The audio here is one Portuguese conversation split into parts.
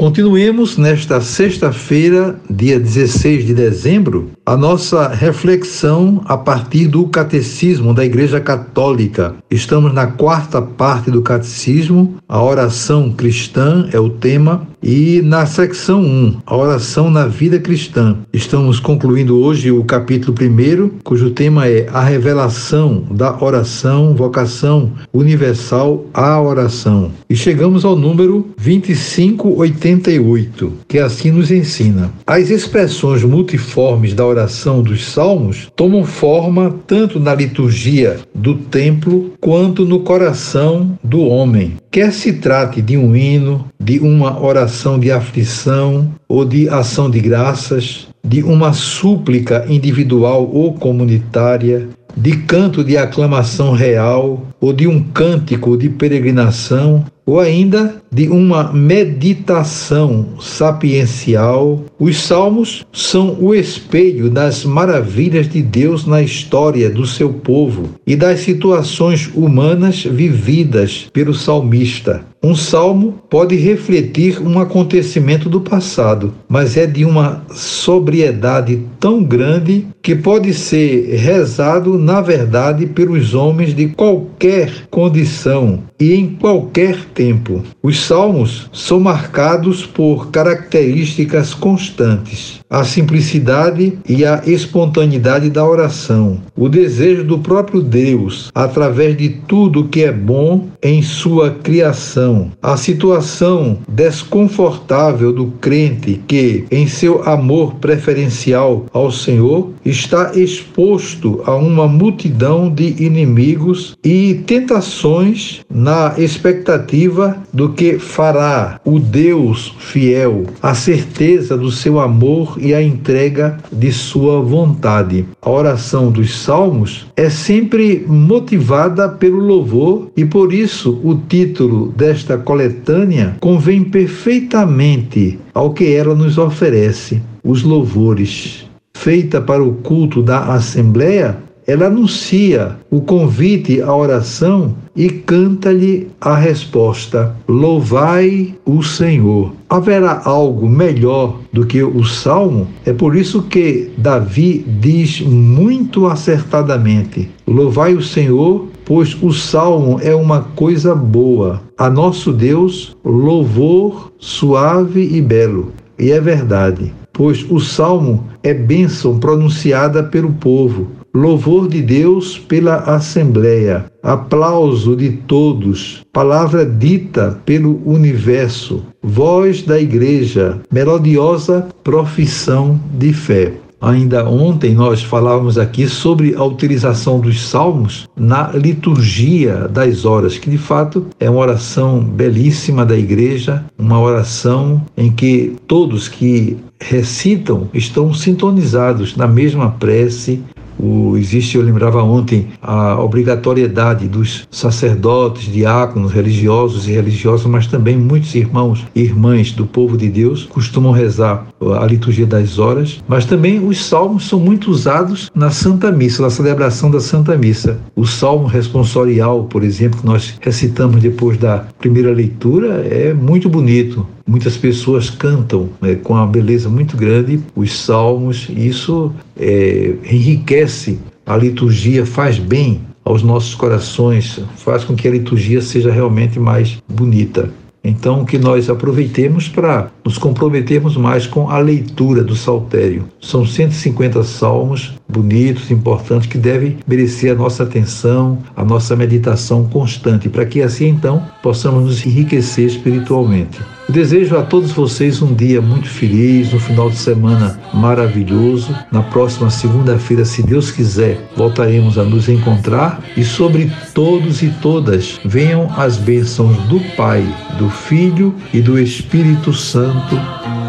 Continuemos nesta sexta-feira, dia 16 de dezembro, a nossa reflexão a partir do Catecismo da Igreja Católica. Estamos na quarta parte do Catecismo, a oração cristã é o tema, e na secção 1, a oração na vida cristã. Estamos concluindo hoje o capítulo 1, cujo tema é a revelação da oração, vocação universal à oração. E chegamos ao número 2588, que assim nos ensina. As expressões multiformes da oração dos salmos tomam forma tanto na liturgia do templo quanto no coração do homem. Quer se trate de um hino, de uma oração de aflição ou de ação de graças, de uma súplica individual ou comunitária, de canto de aclamação real ou de um cântico de peregrinação, ou ainda de uma meditação sapiencial, os salmos são o espelho das maravilhas de Deus na história do seu povo e das situações humanas vividas pelo salmista. Um salmo pode refletir um acontecimento do passado, mas é de uma sobriedade tão grande que pode ser rezado, na verdade, pelos homens de qualquer condição e em qualquer tempo. Os salmos são marcados por características constantes: a simplicidade e a espontaneidade da oração, o desejo do próprio Deus através de tudo que é bom em sua criação, a situação desconfortável do crente que, em seu amor preferencial ao Senhor, está exposto a uma multidão de inimigos e tentações na expectativa do que fará o Deus fiel, a certeza do seu amor e a entrega de sua vontade. A oração dos salmos é sempre motivada pelo louvor e por isso o título desta coletânea convém perfeitamente ao que ela nos oferece, os louvores. Feita para o culto da Assembleia, ela anuncia o convite à oração e canta-lhe a resposta: Louvai o Senhor. Haverá algo melhor do que o salmo? É por isso que Davi diz muito acertadamente: Louvai o Senhor, pois o salmo é uma coisa boa. A nosso Deus, louvor suave e belo. E é verdade, pois o salmo é bênção pronunciada pelo povo louvor de Deus pela Assembleia, aplauso de todos, palavra dita pelo universo, voz da Igreja, melodiosa profissão de fé. Ainda ontem nós falávamos aqui sobre a utilização dos salmos na liturgia das horas, que de fato é uma oração belíssima da igreja, uma oração em que todos que recitam estão sintonizados na mesma prece, o, existe, eu lembrava ontem, a obrigatoriedade dos sacerdotes, diáconos, religiosos e religiosas, mas também muitos irmãos e irmãs do povo de Deus costumam rezar a liturgia das horas, mas também os salmos são muito usados na Santa Missa, na celebração da Santa Missa. O salmo responsorial, por exemplo, que nós recitamos depois da primeira leitura, é muito bonito. Muitas pessoas cantam né, com uma beleza muito grande os salmos, e isso é, enriquece a liturgia, faz bem aos nossos corações, faz com que a liturgia seja realmente mais bonita. Então, que nós aproveitemos para nos comprometermos mais com a leitura do saltério. São 150 salmos bonitos, importantes, que devem merecer a nossa atenção, a nossa meditação constante, para que assim então possamos nos enriquecer espiritualmente. Desejo a todos vocês um dia muito feliz, um final de semana maravilhoso. Na próxima segunda-feira, se Deus quiser, voltaremos a nos encontrar e sobre todos e todas venham as bênçãos do Pai, do Filho e do Espírito Santo.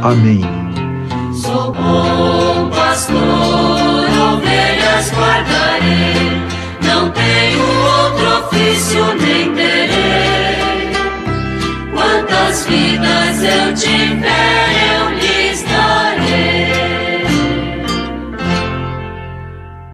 Amém. Sou bom pastor, ovelhas guardarei. não tenho outro ofício nem terei. Quantas vidas eu tiver